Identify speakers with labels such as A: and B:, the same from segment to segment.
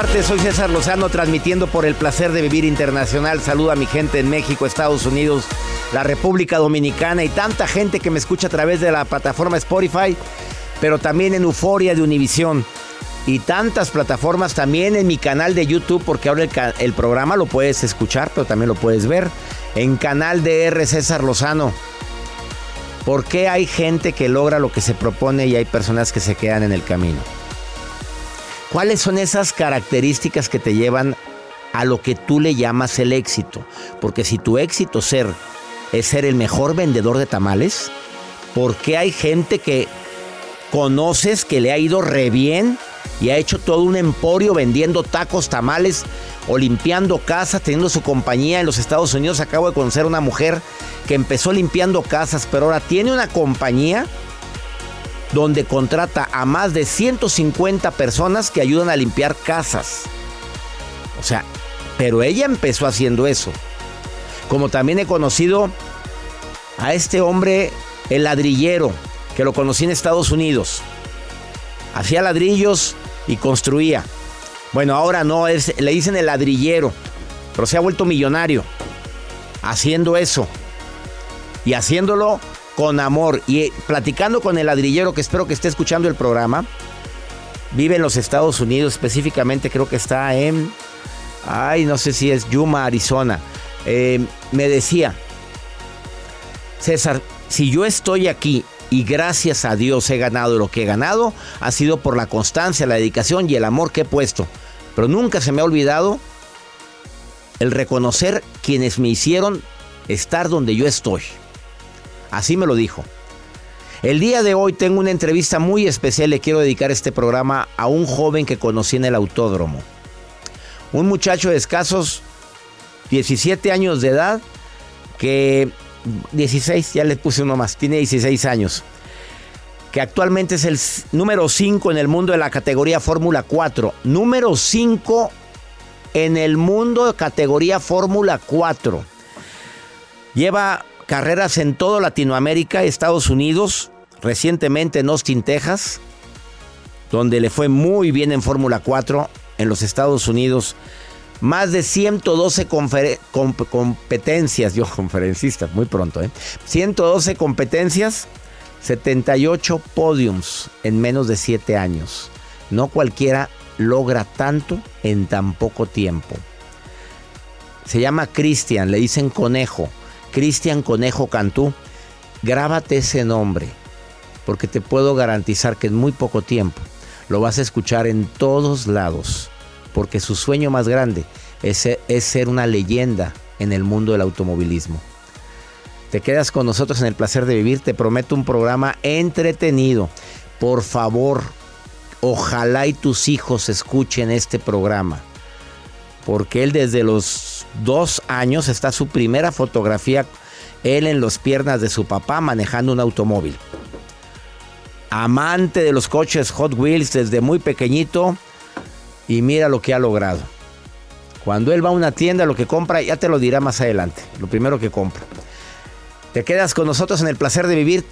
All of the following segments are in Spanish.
A: Saludarte, soy César Lozano transmitiendo por el placer de vivir internacional. Saluda a mi gente en México, Estados Unidos, la República Dominicana y tanta gente que me escucha a través de la plataforma Spotify, pero también en Euforia de Univisión. Y tantas plataformas también en mi canal de YouTube, porque ahora el, el programa lo puedes escuchar, pero también lo puedes ver en canal de R. César Lozano. ¿Por qué hay gente que logra lo que se propone y hay personas que se quedan en el camino? ¿Cuáles son esas características que te llevan a lo que tú le llamas el éxito? Porque si tu éxito ser es ser el mejor vendedor de tamales, ¿por qué hay gente que conoces que le ha ido re bien y ha hecho todo un emporio vendiendo tacos, tamales o limpiando casas, teniendo su compañía en los Estados Unidos? Acabo de conocer una mujer que empezó limpiando casas, pero ahora tiene una compañía donde contrata a más de 150 personas que ayudan a limpiar casas. O sea, pero ella empezó haciendo eso. Como también he conocido a este hombre, el ladrillero, que lo conocí en Estados Unidos. Hacía ladrillos y construía. Bueno, ahora no, es, le dicen el ladrillero, pero se ha vuelto millonario haciendo eso. Y haciéndolo con amor y eh, platicando con el ladrillero que espero que esté escuchando el programa. Vive en los Estados Unidos, específicamente creo que está en, ay, no sé si es Yuma, Arizona. Eh, me decía, César, si yo estoy aquí y gracias a Dios he ganado lo que he ganado, ha sido por la constancia, la dedicación y el amor que he puesto. Pero nunca se me ha olvidado el reconocer quienes me hicieron estar donde yo estoy. Así me lo dijo. El día de hoy tengo una entrevista muy especial. Le quiero dedicar este programa a un joven que conocí en el autódromo. Un muchacho de escasos 17 años de edad que 16, ya le puse uno más, tiene 16 años. Que actualmente es el número 5 en el mundo de la categoría Fórmula 4. Número 5 en el mundo de categoría Fórmula 4. Lleva carreras en toda Latinoamérica, Estados Unidos, recientemente en Austin, Texas, donde le fue muy bien en Fórmula 4 en los Estados Unidos. Más de 112 competencias, yo conferencista, muy pronto, ¿eh? 112 competencias, 78 podiums en menos de 7 años. No cualquiera logra tanto en tan poco tiempo. Se llama Christian, le dicen conejo Cristian Conejo Cantú. Grábate ese nombre, porque te puedo garantizar que en muy poco tiempo lo vas a escuchar en todos lados, porque su sueño más grande es ser, una leyenda en el mundo del automovilismo. Te quedas con nosotros en el placer de vivir, te prometo un programa entretenido. Por favor, ojalá y tus hijos escuchen este programa, porque él desde los dos años está su primera fotografía, él en las piernas de su papá manejando un automóvil. Amante de los coches Hot Wheels desde muy pequeñito y mira lo que ha logrado. Cuando él va a una tienda, lo que compra, ya te lo dirá más adelante. Lo primero que compra. Te quedas con nosotros en el placer de vivir.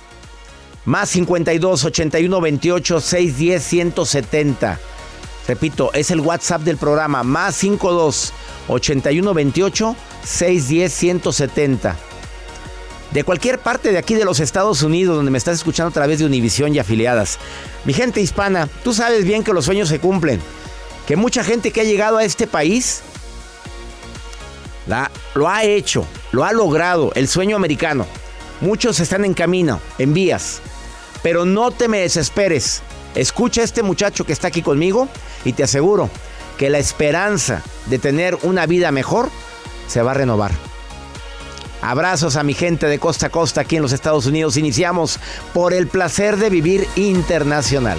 A: Más 52 81 28 610 170. Repito, es el WhatsApp del programa. Más 52 81 28 610 170. De cualquier parte de aquí de los Estados Unidos, donde me estás escuchando a través de Univisión y afiliadas. Mi gente hispana, tú sabes bien que los sueños se cumplen. Que mucha gente que ha llegado a este país lo ha hecho, lo ha logrado, el sueño americano. Muchos están en camino, en vías. Pero no te me desesperes. Escucha a este muchacho que está aquí conmigo y te aseguro que la esperanza de tener una vida mejor se va a renovar. Abrazos a mi gente de costa a costa aquí en los Estados Unidos. Iniciamos por el placer de vivir internacional.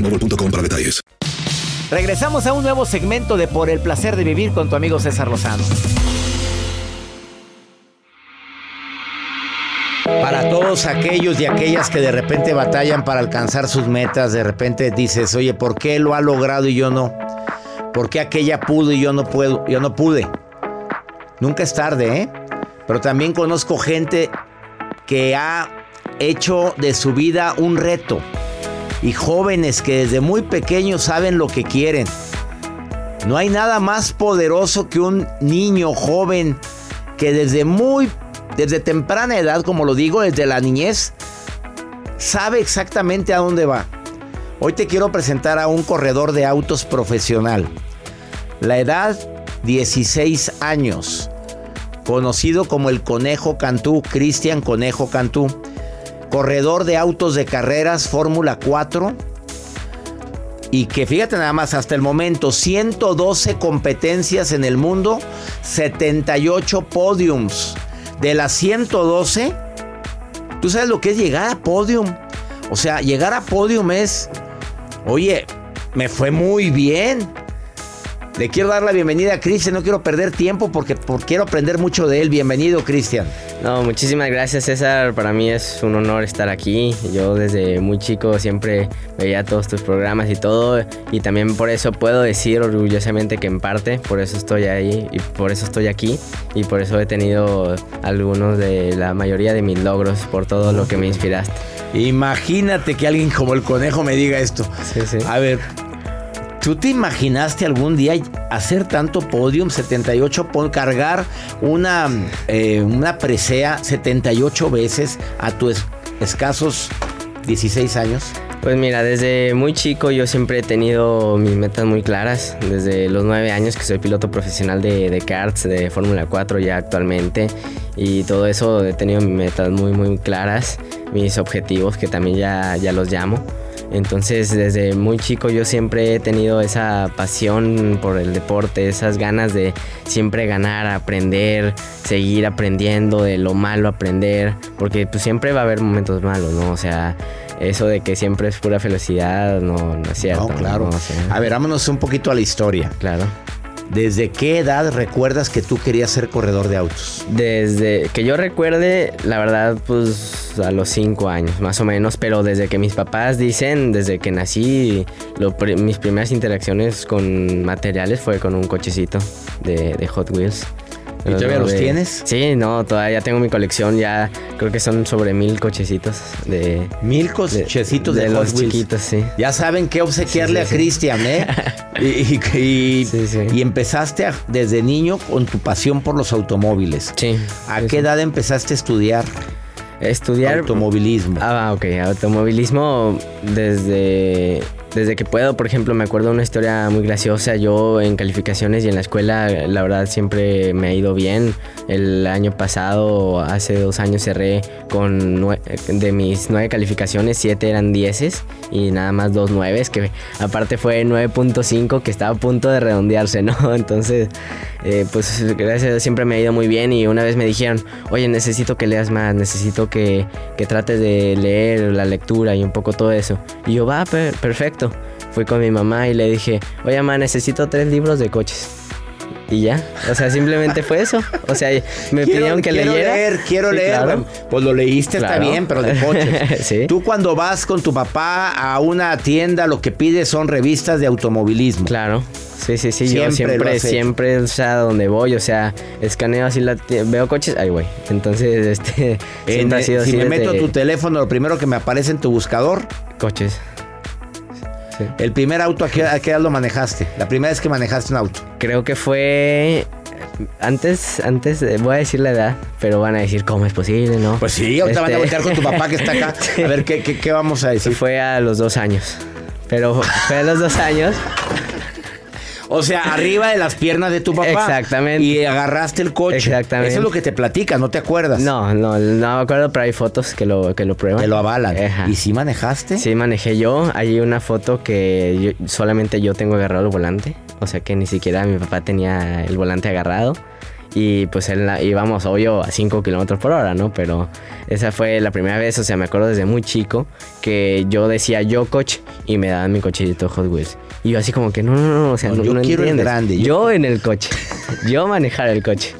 B: para detalles.
A: Regresamos a un nuevo segmento de Por el placer de vivir con tu amigo César Lozano. Para todos aquellos y aquellas que de repente batallan para alcanzar sus metas, de repente dices, oye, ¿por qué lo ha logrado y yo no? ¿Por qué aquella pudo y yo no puedo? Yo no pude. Nunca es tarde, ¿eh? Pero también conozco gente que ha hecho de su vida un reto y jóvenes que desde muy pequeños saben lo que quieren. No hay nada más poderoso que un niño joven que desde muy, desde temprana edad, como lo digo, desde la niñez, sabe exactamente a dónde va. Hoy te quiero presentar a un corredor de autos profesional. La edad 16 años. Conocido como el Conejo Cantú, Cristian Conejo Cantú corredor de autos de carreras Fórmula 4. Y que fíjate nada más, hasta el momento, 112 competencias en el mundo, 78 podiums. De las 112, ¿tú sabes lo que es llegar a podium? O sea, llegar a podium es, oye, me fue muy bien. Le quiero dar la bienvenida a Cristian, no quiero perder tiempo porque, porque, quiero aprender mucho de él. Bienvenido, Cristian.
C: No, muchísimas gracias, César. Para mí es un honor estar aquí. Yo desde muy chico siempre veía todos tus programas y todo. Y también por eso puedo decir orgullosamente que en parte, por eso estoy ahí y por eso estoy aquí. Y por eso he tenido algunos de la mayoría de mis logros, por todo lo que me inspiraste.
A: Imagínate que alguien como el conejo me diga esto. Sí, sí. A ver, ¿Tú te imaginaste algún día hacer tanto podium, 78, cargar una, eh, una presea 78 veces a tus escasos 16 años?
C: Pues mira, desde muy chico yo siempre he tenido mis metas muy claras. Desde los 9 años que soy piloto profesional de, de karts, de Fórmula 4 ya actualmente. Y todo eso he tenido mis metas muy, muy claras. Mis objetivos que también ya, ya los llamo. Entonces desde muy chico yo siempre he tenido esa pasión por el deporte, esas ganas de siempre ganar, aprender, seguir aprendiendo, de lo malo aprender, porque pues siempre va a haber momentos malos, ¿no? O sea, eso de que siempre es pura felicidad, no, no es cierto.
A: No, claro.
C: ¿no? O sea,
A: A ver, vámonos un poquito a la historia.
C: claro.
A: ¿Desde qué edad recuerdas que tú querías ser corredor de autos?
C: Desde que yo recuerde, la verdad, pues a los cinco años, más o menos, pero desde que mis papás dicen, desde que nací, lo mis primeras interacciones con materiales fue con un cochecito de, de Hot Wheels.
A: ¿Y todavía los tienes?
C: Sí, no, todavía tengo mi colección, ya creo que son sobre mil cochecitos de...
A: Mil cochecitos de,
C: de
A: Hot
C: los
A: Wheels.
C: chiquitos, sí.
A: Ya saben qué obsequiarle
C: Sí, sí,
A: a. Cristian, ¿eh? y, y-
C: Sí,
A: empezaste a- desde niño con tu pasión por los automóviles.
C: Sí.
A: ¿A qué edad empezaste a estudiar
C: Estudiar...
A: automovilismo?
C: Ah, ok, automovilismo desde, desde que puedo, por ejemplo, me acuerdo una historia muy graciosa, yo en calificaciones y en la escuela, la verdad siempre me ha ido bien. El año pasado, hace dos años cerré con de mis nueve calificaciones, siete eran dieces y nada más dos nueves, que aparte fue 9.5 que estaba a punto de redondearse, ¿no? Entonces, eh, pues gracias siempre me ha ido muy bien y una vez me dijeron, oye, necesito que leas más, necesito que, que trates de leer la lectura y un poco todo eso. Y yo, va, per- Fui con mi mamá y le dije, oye, mamá, necesito tres libros de coches. Y ya, o sea, simplemente fue eso. O sea, me pidieron que
A: quiero
C: leyera.
A: leer, quiero
C: Sí,
A: leer.
C: claro.
A: Pues lo leíste, está bien, pero de coches.
C: Sí.
A: Tú cuando vas con tu papá a una tienda, lo que pides son revistas de automovilismo.
C: Claro. Sí, sí, sí,
A: Siempre
C: yo siempre, siempre, o sea, donde voy, o sea, escaneo así la veo coches, ahí voy. Entonces, este,
A: En
C: siempre ha
A: el-
C: sido
A: si
C: así
A: me meto a
C: desde
A: tu teléfono, lo primero que me aparece en tu buscador,
C: coches. Sí.
A: el primer auto, ¿a qué, a qué edad lo manejaste? La primera vez que manejaste un auto.
C: Creo que fue antes, antes, voy a decir la edad, pero van a decir cómo es posible, ¿no?
A: Pues sí, ahorita van a
C: Este-
A: voltear con tu papá que está acá. A ver, ¿qué, qué, qué vamos a decir?
C: Fue a los dos años. Pero fue a los dos años.
A: O sea, arriba de las piernas de tu papá.
C: Exactamente.
A: Y agarraste el coche.
C: Exactamente.
A: Eso es lo que te platica, ¿no te acuerdas?
C: No, no, no me acuerdo, pero hay fotos que lo, que lo prueban.
A: Te lo avalan.
C: Ajá.
A: ¿Y si manejaste?
C: Sí, manejé yo. Hay una foto que yo- solamente yo tengo agarrado el volante. O sea que ni siquiera mi papá tenía el volante agarrado. Y pues él la- íbamos, obvio, a 5 kilómetros por hora, ¿no? Pero esa fue la primera vez, o sea, me acuerdo desde muy chico que yo decía yo coche y me daban mi cochecito Hot Wheels. Y yo así como que no, no, no, o sea,
A: No,
C: no,
A: yo
C: no
A: quiero el grande, yo-
C: Yo en el coche. yo manejar el coche.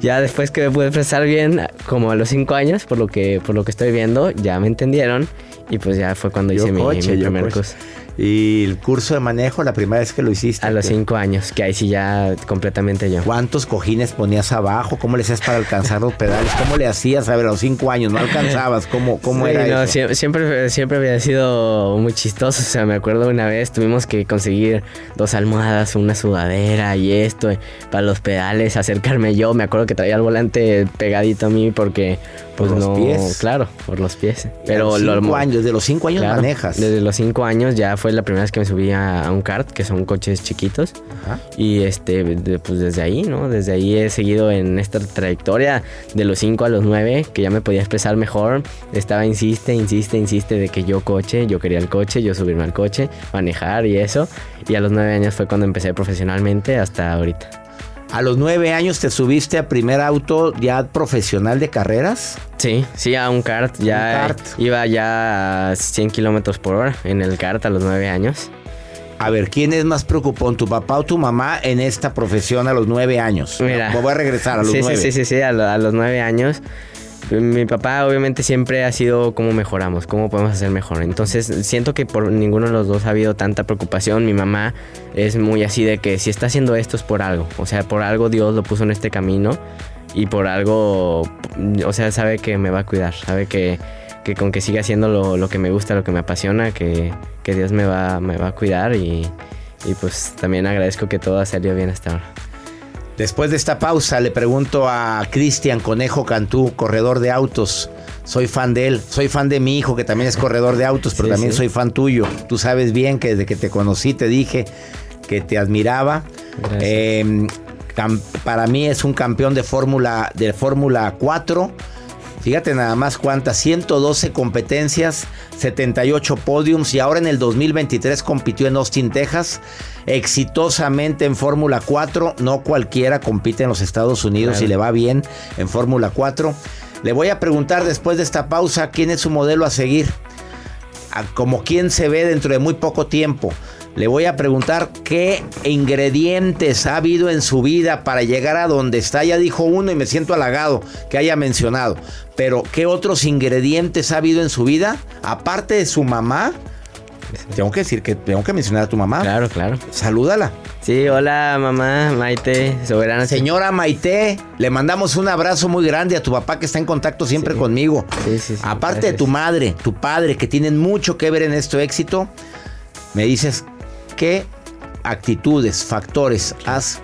C: Ya después que me pude expresar bien, como a los 5 años, por lo que por lo que estoy viendo, ya me entendieron y pues ya fue cuando
A: Yo
C: hice mi,
A: coche,
C: mi
A: yo
C: primer
A: coche.
C: curso.
A: Y el curso de manejo, la primera vez que lo hiciste.
C: A los
A: ¿qué?
C: 5 años, que ahí sí ya completamente yo.
A: ¿Cuántos cojines ponías abajo? ¿Cómo le hacías para alcanzar los pedales? ¿Cómo le hacías? A ver, a los cinco años no alcanzabas. ¿Cómo, cómo
C: Sí,
A: era
C: no,
A: eso?
C: sie- Siempre, siempre había sido muy chistoso. O sea, me acuerdo una vez tuvimos que conseguir dos almohadas, una sudadera y esto. Para los pedales, acercarme yo. Me acuerdo que traía el volante pegadito a mí porque, pues
A: Por los
C: no.
A: pies.
C: Claro, por los pies. Pero
A: los
C: lo-
A: cinco años, desde los cinco años
C: Claro,
A: manejas.
C: Desde los 5 años ya fue la primera vez que me subí a, a un kart, que son coches chiquitos.
A: Ajá.
C: Y este, de- pues desde ahí, ¿no? Desde ahí he seguido en esta trayectoria de los 5 a los 9, que ya me podía expresar mejor. Estaba, insiste, insiste, insiste de que yo coche, yo quería el coche, yo subirme al coche, manejar y eso. Y a los 9 años fue cuando empecé profesionalmente hasta ahorita.
A: A los nueve años te subiste a primer auto ya profesional de carreras.
C: Sí, sí, a un kart. Ya
A: Un kart.
C: iba ya a 100 kilómetros por hora en el kart a los 9 años.
A: A ver, ¿quién es más preocupón, tu papá o tu mamá en esta profesión a los nueve años?
C: Mira.
A: Me voy a regresar a los
C: sí,
A: nueve.
C: Sí, sí, sí, sí, a, lo- a los nueve años. Mi papá obviamente siempre ha sido cómo mejoramos, cómo podemos hacer mejor. Entonces siento que por ninguno de los dos ha habido tanta preocupación. Mi mamá es muy así de que si está haciendo esto es por algo. O sea, por algo Dios lo puso en este camino y por algo, o sea, sabe que me va a cuidar, sabe que, con que siga haciendo lo, que me gusta, lo que me apasiona, que, Dios me va, me va a cuidar y, y pues también agradezco que todo ha salido bien hasta ahora.
A: Después de esta pausa le pregunto a Cristian Conejo Cantú, corredor de autos. Soy fan de él, soy fan de mi hijo que también es corredor de autos, pero
C: Sí,
A: también
C: sí.
A: soy fan tuyo. Tú sabes bien que desde que te conocí te dije que te admiraba. Eh, cam- para mí es un campeón de Fórmula de Fórmula 4. Fíjate nada más cuántas, 112 competencias, 78 podiums y ahora en el 2023 compitió en Austin, Texas, exitosamente en Fórmula 4. No cualquiera compite en los Estados Unidos
C: Claro.
A: y le va bien en Fórmula 4. Le voy a preguntar después de esta pausa quién es su modelo a seguir, a- como quién se ve dentro de muy poco tiempo. Le voy a preguntar qué ingredientes ha habido en su vida para llegar a donde está. Ya dijo uno y me siento halagado que haya mencionado. Pero ¿qué otros ingredientes ha habido en su vida? Aparte de su mamá. Tengo que decir que tengo que mencionar a tu mamá.
C: Claro, claro.
A: Salúdala.
C: Sí, hola mamá, Maite, soberana.
A: Señora Maite, le mandamos un abrazo muy grande a tu papá que está en contacto siempre conmigo.
C: Sí, sí, sí,
A: Aparte de tu madre, tu padre, que tienen mucho que ver en este éxito, me dices qué actitudes, factores has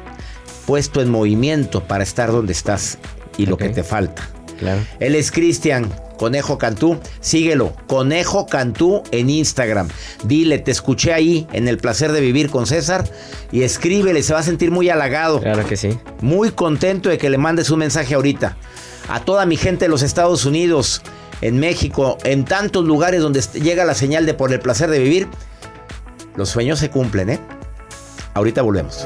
A: puesto en movimiento para estar donde estás y lo que te falta.
C: Claro.
A: Él es Cristian Conejo Cantú. Síguelo, Conejo Cantú en Instagram. Dile, te escuché ahí en el placer de vivir con César y escríbele, se va a sentir muy halagado.
C: Claro que sí.
A: Muy contento de que le mandes un mensaje ahorita. A toda mi gente de los Estados Unidos, en México, en tantos lugares donde llega la señal de por el placer de vivir, los sueños se cumplen, ¿eh? Ahorita volvemos.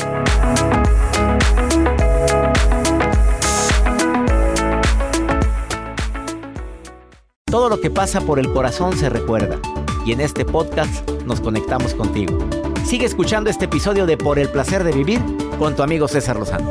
A: Todo lo que pasa por el corazón se recuerda. Y en este podcast nos conectamos contigo. Sigue escuchando este episodio de Por el placer de vivir con tu amigo César Lozano.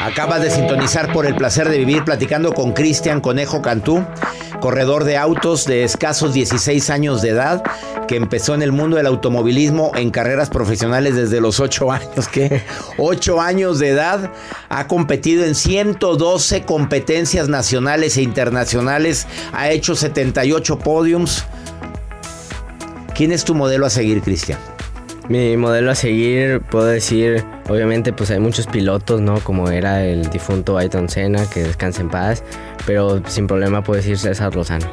A: Acabas de sintonizar por el placer de vivir platicando con Cristian Conejo Cantú, corredor de autos de escasos 16 años de edad, que empezó en el mundo del automovilismo en carreras profesionales desde los 8 años. ¿Qué? 8 años de edad. Ha competido en 112 competencias nacionales e internacionales. Ha hecho 78 podiums. ¿Quién es tu modelo a seguir, Cristian?
C: Mi modelo a seguir, puedo decir, obviamente pues hay muchos pilotos, ¿no? Como era el difunto Ayton Senna, que descansa en paz, pero sin problema puedo decir César Lozano.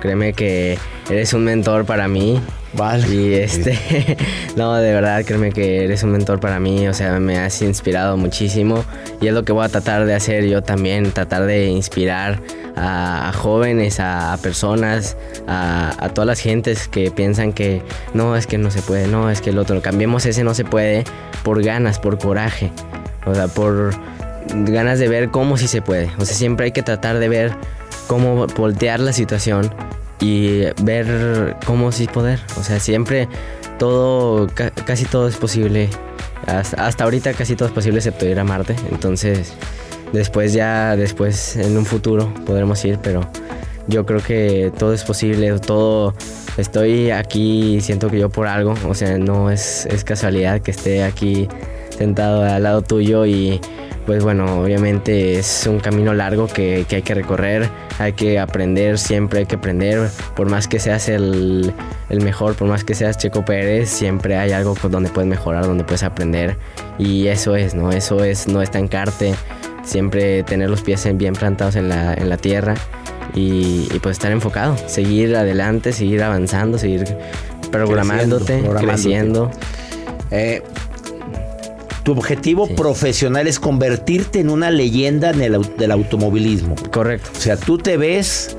C: Créeme que eres un mentor para mí.
A: Vale.
C: Y este, no, de verdad, créeme que eres un mentor para mí, o sea, me has inspirado muchísimo y es lo que voy a tratar de hacer yo también, tratar de inspirar a, a jóvenes, a, a personas, a, a todas las gentes que piensan que no, es que no se puede, no, es que el otro, cambiemos ese no se puede por ganas, por coraje, o sea, por ganas de ver cómo sí se puede, o sea, siempre hay que tratar de ver cómo voltear la situación y ver cómo sí poder. O sea, siempre todo, ca- casi todo es posible. Hasta, hasta ahorita casi todo es posible excepto ir a Marte. Entonces, después ya, después en un futuro podremos ir, pero yo creo que todo es posible, todo... Estoy aquí, siento que yo por algo, o sea, no es, es casualidad que esté aquí sentado al lado tuyo y pues bueno, obviamente es un camino largo que, que hay que recorrer, hay que aprender, siempre hay que aprender, por más que seas el, el mejor, por más que seas Checo Pérez, siempre hay algo donde puedes mejorar, donde puedes aprender y eso es, ¿no? Eso es no estancarte, siempre tener los pies en- bien plantados en la, en la tierra y, y, pues estar enfocado, seguir adelante, seguir avanzando, seguir programándote,
A: Creciendo, programándote.
C: creciendo.
A: Eh, tu objetivo profesional es convertirte en una leyenda en el del automovilismo.
C: Correcto.
A: O sea, tú te ves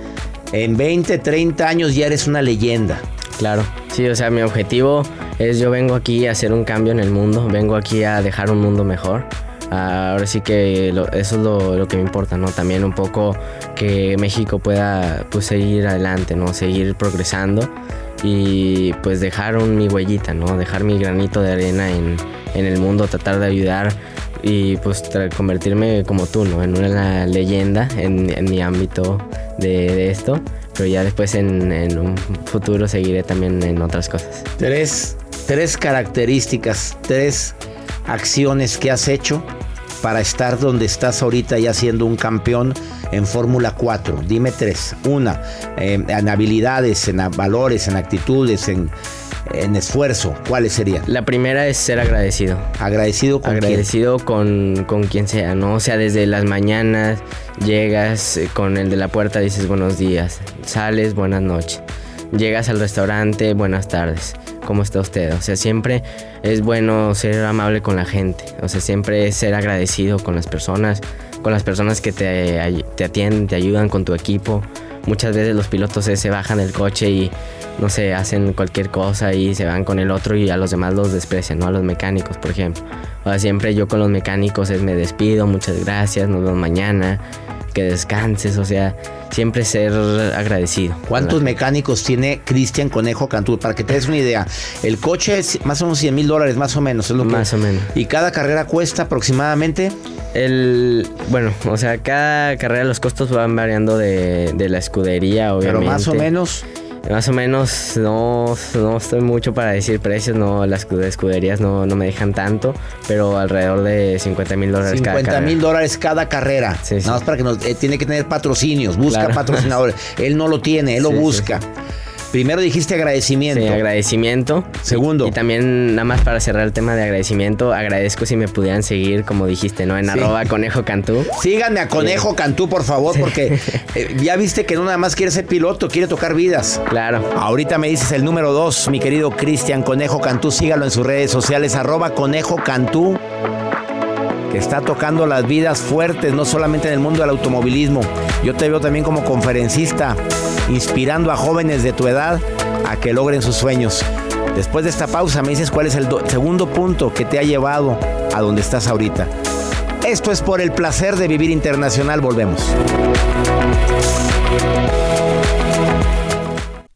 A: en 20, 30 años ya eres una leyenda.
C: Claro, sí, o sea, mi objetivo es yo vengo aquí a hacer un cambio en el mundo, vengo aquí a dejar un mundo mejor. Ah, ahora sí que lo- eso es lo, lo que me importa, ¿no? También un poco que México pueda pues seguir adelante, ¿no? Seguir progresando y pues dejar un, mi huellita, ¿no? Dejar mi granito de arena en, en el mundo, tratar de ayudar y pues convertirme como tú, ¿no? En una leyenda en, en mi ámbito de, de esto, pero ya después en, en un futuro seguiré también en otras cosas.
A: Tres, tres características, tres acciones que has hecho para estar donde estás ahorita ya siendo un campeón en Fórmula 4? Dime tres. Una, eh, en habilidades, en valores, en actitudes, en, en esfuerzo. ¿Cuáles serían?
C: La primera es ser agradecido.
A: ¿Agradecido con
C: Agradecido Con, con quien sea, ¿no? O sea, desde las mañanas llegas eh, con el de la puerta, dices buenos días. Sales, buenas noches. Llegas al restaurante, buenas tardes. ¿Cómo está usted? O sea, siempre es bueno ser amable con la gente. O sea, siempre es ser agradecido con las personas, con las personas que te, te atienden, te ayudan con tu equipo. Muchas veces los pilotos se bajan del coche y no sé, hacen cualquier cosa y se van con el otro y a los demás los desprecian, ¿no? A los mecánicos, por ejemplo. O sea, siempre yo con los mecánicos me despido, muchas gracias, nos vemos mañana, que descanses, o sea, siempre ser agradecido.
A: ¿Cuántos mecánicos tiene Cristian Conejo Cantú? Para que te des una idea, el coche es más o menos 100 mil dólares, más o menos. Es lo
C: más o menos.
A: ¿Y cada carrera cuesta aproximadamente?
C: El, bueno, o sea, cada carrera los costos van variando de, de la escudería, obviamente.
A: Pero más o menos.
C: Más o menos no, no estoy mucho para decir precios, no las escuderías no, no me dejan tanto, pero alrededor de 50 mil dólares cada carrera.
A: 50 mil dólares cada carrera.
C: Sí, sí.
A: Nada más para que nos, eh, tiene que tener patrocinios, busca claro. patrocinadores. él no lo tiene, él sí, lo busca. Primero dijiste agradecimiento.
C: Sí, agradecimiento.
A: Segundo.
C: Y también, nada más para cerrar el tema de agradecimiento, agradezco si me pudieran seguir, como dijiste, ¿no? En sí. arroba Conejo Cantú.
A: Síganme a Conejo sí. Cantú, por favor, porque eh, ya viste que no nada más quiere ser piloto, quiere tocar vidas.
C: Claro.
A: Ahorita me dices el número dos, mi querido Cristian Conejo Cantú. Sígalo en sus redes sociales, arroba Conejo Cantú que está tocando las vidas fuertes, no solamente en el mundo del automovilismo. Yo te veo también como conferencista, inspirando a jóvenes de tu edad a que logren sus sueños. Después de esta pausa me dices cuál es el segundo punto que te ha llevado a donde estás ahorita. Esto es por el placer de vivir internacional. Volvemos.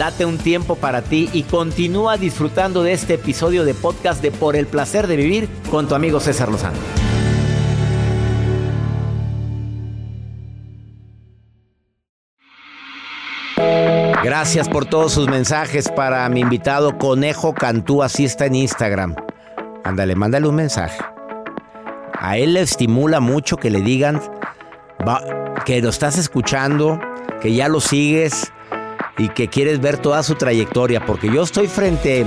A: Date un tiempo para ti y continúa disfrutando de este episodio de podcast de Por el placer de vivir con tu amigo César Lozano. Gracias por todos sus mensajes para mi invitado Conejo Cantú, así está en Instagram. Ándale, mándale un mensaje. A él le estimula mucho que le digan que lo estás escuchando, que ya lo sigues y que quieres ver toda su trayectoria, porque yo estoy frente,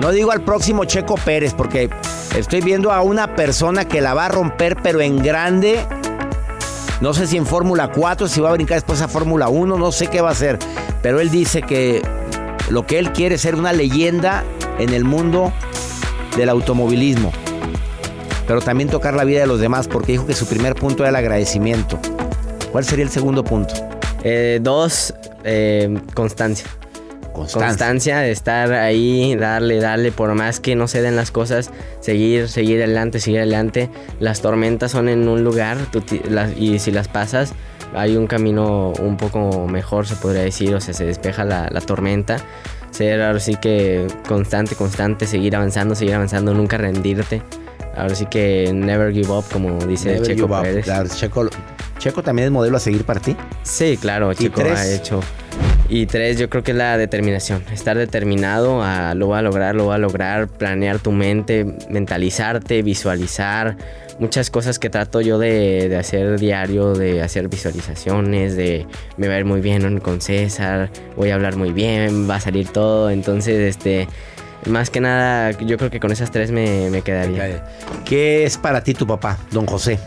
A: no digo al próximo Checo Pérez, porque estoy viendo a una persona que la va a romper, pero en grande. No sé si en Fórmula 4, si va a brincar después a Fórmula 1, no sé qué va a hacer, pero él dice que lo que él quiere es ser una leyenda en el mundo del automovilismo, pero también tocar la vida de los demás, porque dijo que su primer punto era el agradecimiento. ¿Cuál sería el segundo punto?
C: Eh, dos, eh, constancia.
A: Constancia.
C: Constancia, estar ahí, darle, darle, por más que no se den las cosas, seguir, seguir adelante, seguir adelante. Las tormentas son en un lugar tú, las, y si las pasas, hay un camino un poco mejor, se podría decir, o sea, se despeja la, la tormenta. Ser ahora sí que constante, constante, seguir avanzando, seguir avanzando, nunca rendirte. Ahora sí que never give up, como dice
A: Never
C: Checo. Pérez.
A: Claro, Checo, Checo también es modelo a seguir para ti.
C: Sí, claro,
A: ¿Y
C: Checo
A: tres?
C: ha hecho. Y tres, yo creo que es la determinación. Estar determinado a lo va a lograr, lo va a lograr, planear tu mente, mentalizarte, visualizar. Muchas cosas que trato yo de, de hacer diario, de hacer visualizaciones, de me va a ir muy bien con César, voy a hablar muy bien, va a salir todo. Entonces, este Más que nada, yo creo que con esas tres me, me quedaría.
A: ¿Qué es para ti tu papá, don José?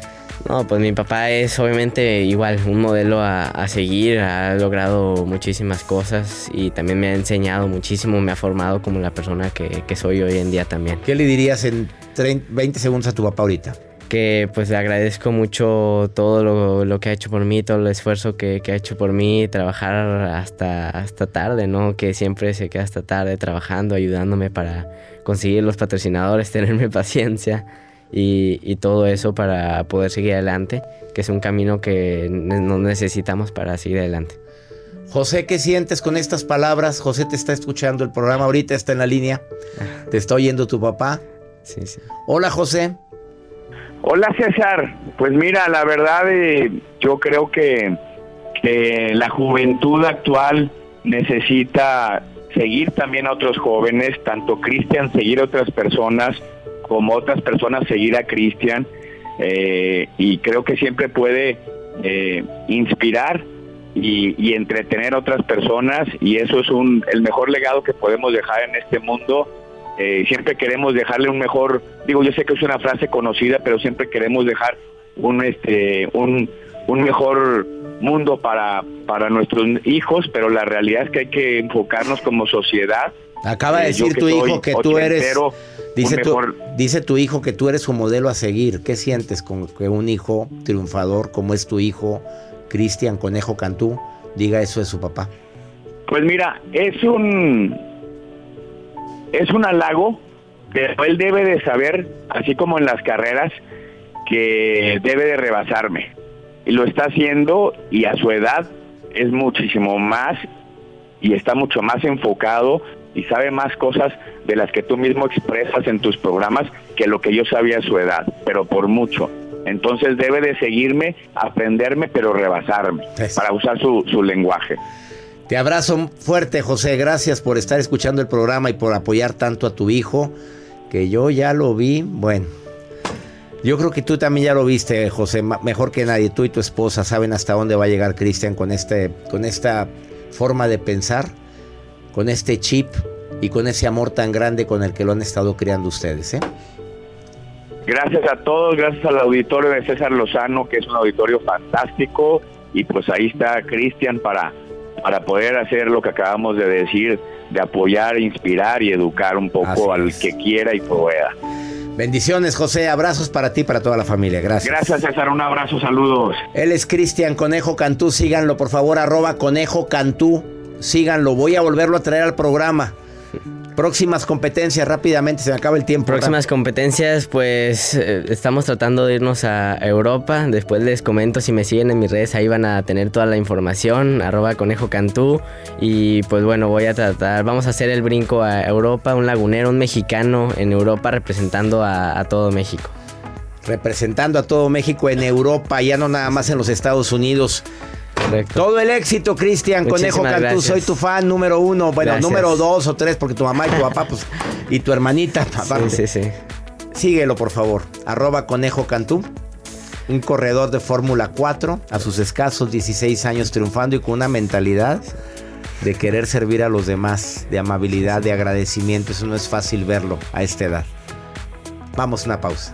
C: No, pues mi papá es obviamente igual un modelo a, a, seguir, ha logrado muchísimas cosas y también me ha enseñado muchísimo, me ha formado como la persona que, que soy hoy en día también.
A: ¿Qué le dirías en 30, 20 segundos a tu papá ahorita?
C: Que pues le agradezco mucho todo lo, lo, que ha hecho por mí, todo el esfuerzo que, que, ha hecho por mí, trabajar hasta, hasta tarde, ¿no? Que siempre se queda hasta tarde trabajando, ayudándome para conseguir los patrocinadores, tenerme paciencia. Y, y, todo eso para poder seguir adelante, que es un camino que nos necesitamos para seguir adelante.
A: José, ¿qué sientes con estas palabras? José te está escuchando el programa ahorita, está en la línea. Te está oyendo tu papá.
C: Sí, sí.
A: Hola, José.
D: Hola, César. Pues mira, la verdad, eh, yo creo que, la juventud actual necesita seguir también a otros jóvenes, tanto Cristian, seguir a otras personas como otras personas seguir a Cristian eh, y creo que siempre puede eh, inspirar y, y, entretener a otras personas y eso es un, el mejor legado que podemos dejar en este mundo. Eh, siempre queremos dejarle un mejor, digo, yo sé que es una frase conocida, pero siempre queremos dejar un, este, un, un mejor mundo para, para nuestros hijos, pero la realidad es que hay que enfocarnos como sociedad.
A: Acaba de decir tu hijo que tú eres... Dice tu, dice tu, hijo que tú eres su modelo a seguir. ¿Qué sientes con que un hijo triunfador como es tu hijo, Cristian Conejo Cantú, diga eso de su papá?
D: Pues mira, es un es un halago, pero él debe de saber, así como en las carreras, que debe de rebasarme. Y lo está haciendo y a su edad es muchísimo más y está mucho más enfocado y sabe más cosas de las que tú mismo expresas en tus programas que lo que yo sabía a su edad, pero por mucho. Entonces debe de seguirme, aprenderme, pero rebasarme para usar su, su lenguaje.
A: Te abrazo fuerte, José. Gracias por estar escuchando el programa y por apoyar tanto a tu hijo, que yo ya lo vi. Bueno, yo creo que tú también ya lo viste, José, mejor que nadie. Tú y tu esposa saben hasta dónde va a llegar Cristian con, este, con esta forma de pensar, con este chip y con ese amor tan grande con el que lo han estado criando ustedes. ¿eh?
D: Gracias a todos, gracias al auditorio de César Lozano, que es un auditorio fantástico, y pues ahí está Cristian para, para poder hacer lo que acabamos de decir, de apoyar, inspirar y educar un poco al que quiera y pueda.
A: Bendiciones, José. Abrazos para ti y para toda la familia. Gracias.
D: Gracias, César. Un abrazo, saludos.
A: Él es Cristian Conejo Cantú. Síganlo, por favor, arroba Conejo Cantú. Síganlo. Voy a volverlo a traer al programa. Próximas competencias, rápidamente, se me acaba el tiempo.
C: Próximas rápido. competencias, pues eh, estamos tratando de irnos a Europa. Después les comento si me siguen en mis redes, ahí van a tener toda la información, arroba conejo cantú. Y pues bueno, voy a tratar, vamos a hacer el brinco a Europa, un lagunero, un mexicano en Europa representando a, a todo México.
A: Representando a todo México en Europa, ya no nada más en los Estados Unidos. Correcto. Todo el éxito, Cristian Conejo Cantú. Gracias. Soy tu fan número uno. Bueno, gracias. número dos o tres, porque tu mamá y tu papá, pues, y tu hermanita. Aparte.
C: Sí, sí, sí.
A: Síguelo, por favor. Arroba Conejo Cantú. Un corredor de Fórmula 4 a sus escasos 16 años triunfando y con una mentalidad de querer servir a los demás, de amabilidad, de agradecimiento. Eso no es fácil verlo a esta edad. Vamos a una pausa.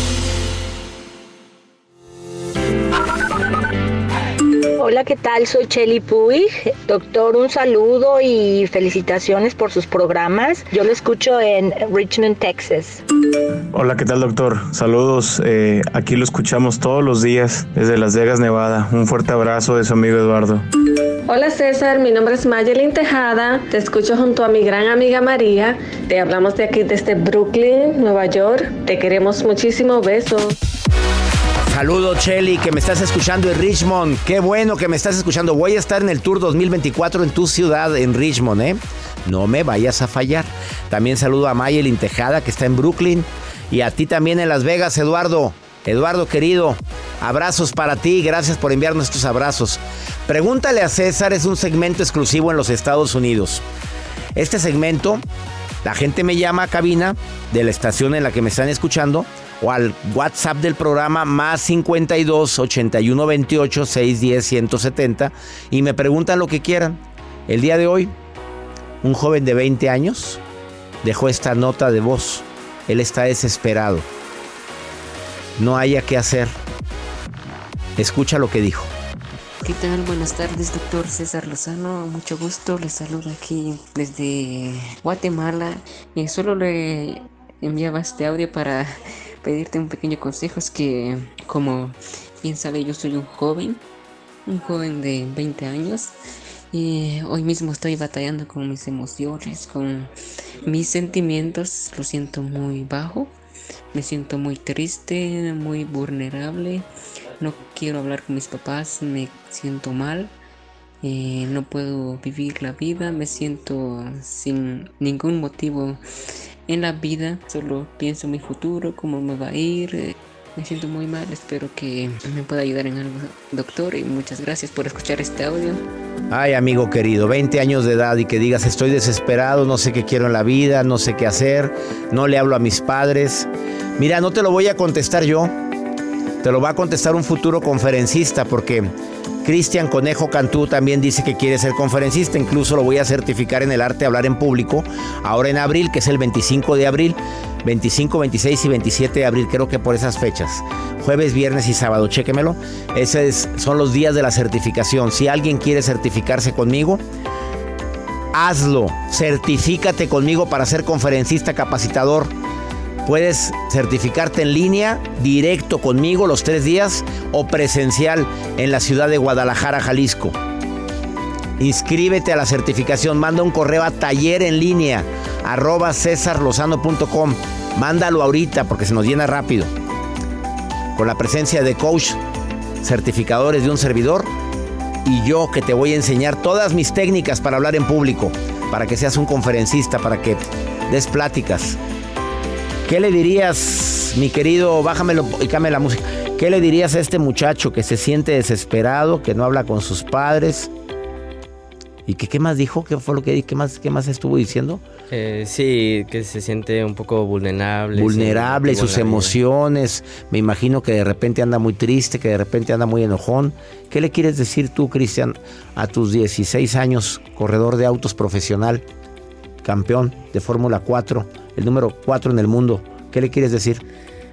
E: Hola, ¿qué tal? Soy Cheli Puig. Doctor, un saludo y felicitaciones por sus programas. Yo lo escucho en Richmond, Texas.
F: Hola, ¿qué tal, doctor? Saludos. Eh, aquí lo escuchamos todos los días desde Las Vegas, Nevada. Un fuerte abrazo de su amigo Eduardo.
G: Hola César, mi nombre es Mayelin Tejada, te escucho junto a mi gran amiga María, te hablamos de aquí desde Brooklyn, Nueva York, te queremos muchísimo, besos.
A: Saludos, Chelly, que me estás escuchando en Richmond. Qué bueno que me estás escuchando. Voy a estar en el Tour 2024 en tu ciudad, en Richmond, ¿eh? No me vayas a fallar. También saludo a Mayelin Tejada, que está en Brooklyn. Y a ti también en Las Vegas, Eduardo. Eduardo, querido, abrazos para ti. Gracias por enviarnos estos abrazos. Pregúntale a César es un segmento exclusivo en los Estados Unidos. Este segmento, la gente me llama a cabina de la estación en la que me están escuchando o al WhatsApp del programa más 52 81 28 610 170 y me preguntan lo que quieran. El día de hoy, un joven de 20 años dejó esta nota de voz. Él está desesperado. No haya qué hacer. Escucha lo que dijo.
H: ¿Qué tal? Buenas tardes, doctor César Lozano. Mucho gusto. Les saludo aquí desde Guatemala. Y solo le enviaba este audio para pedirte un pequeño consejo. Es que, como bien sabe, yo soy un joven, un joven de 20 años. Y hoy mismo estoy batallando con mis emociones, con mis sentimientos. Lo siento muy bajo. Me siento muy triste, muy vulnerable. No quiero hablar con mis papás, me siento mal. Eh, no puedo vivir la vida, me siento sin ningún motivo en la vida. Solo pienso en mi futuro, cómo me va a ir. eh, Me siento muy mal, espero que me pueda ayudar en algo, doctor. Y muchas gracias por escuchar este audio.
A: Ay, amigo querido, 20 años de edad y que digas estoy desesperado, no sé qué quiero en la vida, no sé qué hacer, no le hablo a mis padres. Mira, no te lo voy a contestar yo, te lo va a contestar un futuro conferencista porque Cristian Conejo Cantú también dice que quiere ser conferencista, incluso lo voy a certificar en el arte de hablar en público, ahora en abril, que es el 25 de abril, 25, 26 y 27 de abril, creo que por esas fechas, jueves, viernes y sábado, chéquemelo, esos son los días de la certificación, si alguien quiere certificarse conmigo, hazlo, certifícate conmigo para ser conferencista capacitador. Puedes certificarte en línea, directo conmigo los tres días o presencial en la ciudad de Guadalajara, Jalisco. Inscríbete a la certificación, manda un correo a taller en línea arroba cesarlozano.com. Mándalo ahorita porque se nos llena rápido. Con la presencia de coach, certificadores de un servidor y yo que te voy a enseñar todas mis técnicas para hablar en público, para que seas un conferencista, para que des pláticas. ¿Qué le dirías, mi querido, bájamelo y cámbiame la música? ¿Qué le dirías a este muchacho que se siente desesperado, que no habla con sus padres? ¿Y que, qué más dijo? ¿Qué fue lo que qué más, qué más estuvo diciendo?
C: Eh, sí, que se siente un poco vulnerable.
A: Vulnerable y sus
C: vida.
A: emociones. Me imagino que de repente anda muy triste, que de repente anda muy enojón. ¿Qué le quieres decir tú, Cristian, a tus 16 años, corredor de autos profesional, campeón de Fórmula 4, el número 4 en el mundo? ¿Qué le quieres decir?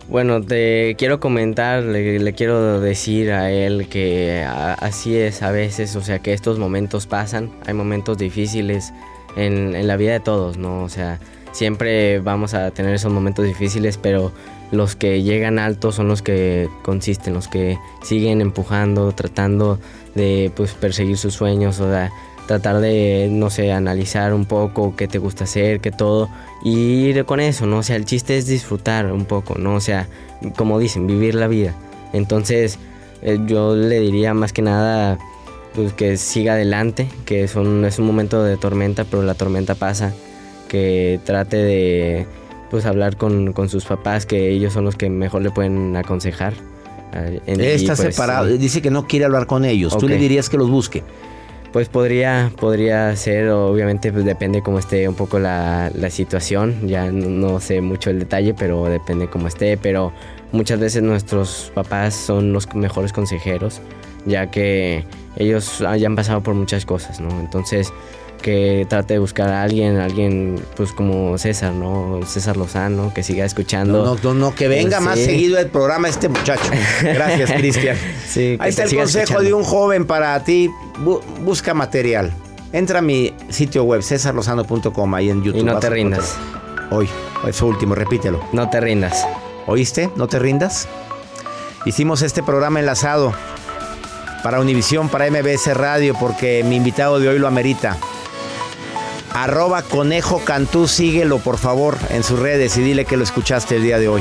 C: Bueno, te quiero comentar, le, quiero decir a él que así es a veces, o sea, que estos momentos pasan, hay momentos difíciles en, en la vida de todos, ¿no? O sea, siempre vamos a tener esos momentos difíciles, pero los que llegan altos son los que consisten, los que siguen empujando, tratando de pues perseguir sus sueños, o sea, tratar de, no sé, analizar un poco qué te gusta hacer, qué todo, y ir con eso, ¿no? O sea, el chiste es disfrutar un poco, ¿no? O sea, como dicen, vivir la vida. Entonces, eh, yo le diría más que nada, pues que siga adelante, que es un, es un momento de tormenta, pero la tormenta pasa, que trate de, pues, hablar con, con sus papás, que ellos son los que mejor le pueden aconsejar. Y,
A: Está
C: pues,
A: separado,
C: sí.
A: dice que no quiere hablar con ellos. Tú
C: Ok.
A: le dirías que los busque.
C: Pues podría, podría ser, obviamente pues depende cómo esté un poco la, la situación, ya no, no sé mucho el detalle, pero depende cómo esté, pero muchas veces nuestros papás son los mejores consejeros, ya que ellos hayan pasado por muchas cosas, ¿no? Entonces, que trate de buscar a alguien, alguien pues como César, ¿no? César Lozano, que siga escuchando.
A: No, no, no, que venga
C: Sí.
A: más seguido el programa este muchacho. Gracias, Cristian.
C: Sí,
A: Ahí está el consejo
C: escuchando.
A: de un joven para ti. Bu- busca material. Entra a mi sitio web, cesarlozano.com, ahí en YouTube.
C: Y no te rindas.
A: Hoy, eso último, repítelo.
C: No te rindas.
A: ¿Oíste? ¿No te rindas? Hicimos este programa enlazado para Univisión, para MBS Radio, porque mi invitado de hoy lo amerita. Arroba Conejo Cantú, síguelo por favor en sus redes y dile que lo escuchaste el día de hoy.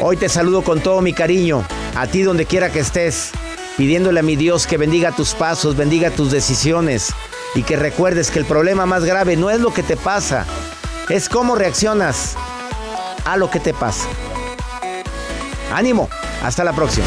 A: Hoy te saludo con todo mi cariño, a ti donde quiera que estés, pidiéndole a mi Dios que bendiga tus pasos, bendiga tus decisiones y que recuerdes que el problema más grave no es lo que te pasa, es cómo reaccionas a lo que te pasa. Ánimo, hasta la próxima.